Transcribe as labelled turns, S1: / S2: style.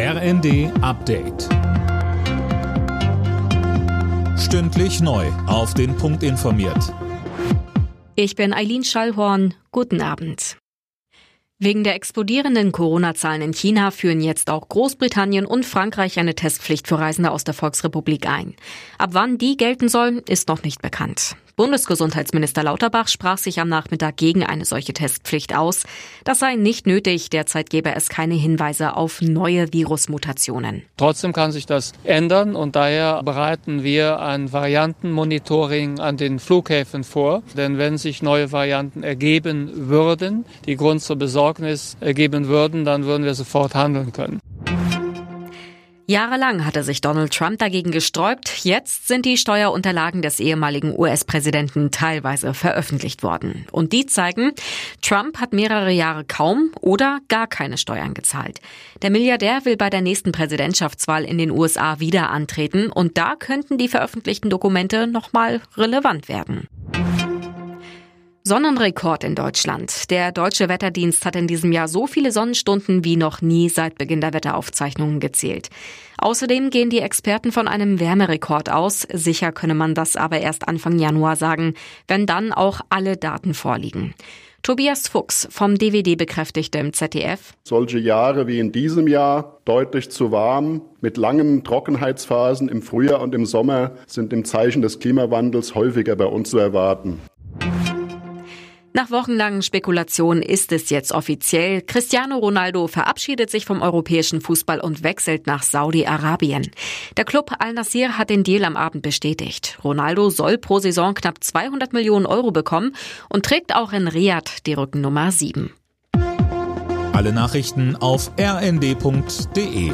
S1: RND Update. Stündlich neu. Auf den Punkt informiert.
S2: Ich bin Eileen Schallhorn. Guten Abend. Wegen der explodierenden Corona-Zahlen in China führen jetzt auch Großbritannien und Frankreich eine Testpflicht für Reisende aus der Volksrepublik ein. Ab wann die gelten soll, ist noch nicht bekannt. Bundesgesundheitsminister Lauterbach sprach sich am Nachmittag gegen eine solche Testpflicht aus. Das sei nicht nötig, derzeit gäbe es keine Hinweise auf neue Virusmutationen.
S3: Trotzdem kann sich das ändern und daher bereiten wir ein Variantenmonitoring an den Flughäfen vor. Denn wenn sich neue Varianten ergeben würden, die Grund zur Besorgnis ergeben würden, dann würden wir sofort handeln können.
S2: Jahrelang hatte sich Donald Trump dagegen gesträubt. Jetzt sind die Steuerunterlagen des ehemaligen US-Präsidenten teilweise veröffentlicht worden. Und die zeigen, Trump hat mehrere Jahre kaum oder gar keine Steuern gezahlt. Der Milliardär will bei der nächsten Präsidentschaftswahl in den USA wieder antreten und da könnten die veröffentlichten Dokumente nochmal relevant werden. Sonnenrekord in Deutschland. Der Deutsche Wetterdienst hat in diesem Jahr so viele Sonnenstunden wie noch nie seit Beginn der Wetteraufzeichnungen gezählt. Außerdem gehen die Experten von einem Wärmerekord aus. Sicher könne man das aber erst Anfang Januar sagen, wenn dann auch alle Daten vorliegen. Tobias Fuchs vom DWD bekräftigte im ZDF.
S4: Solche Jahre wie in diesem Jahr, deutlich zu warm, mit langen Trockenheitsphasen im Frühjahr und im Sommer, sind im Zeichen des Klimawandels häufiger bei uns zu erwarten.
S2: Nach wochenlangen Spekulationen ist es jetzt offiziell. Cristiano Ronaldo verabschiedet sich vom europäischen Fußball und wechselt nach Saudi-Arabien. Der Club Al-Nassir hat den Deal am Abend bestätigt. Ronaldo soll pro Saison knapp 200 Millionen Euro bekommen und trägt auch in Riyadh die Rückennummer 7.
S1: Alle Nachrichten auf rnd.de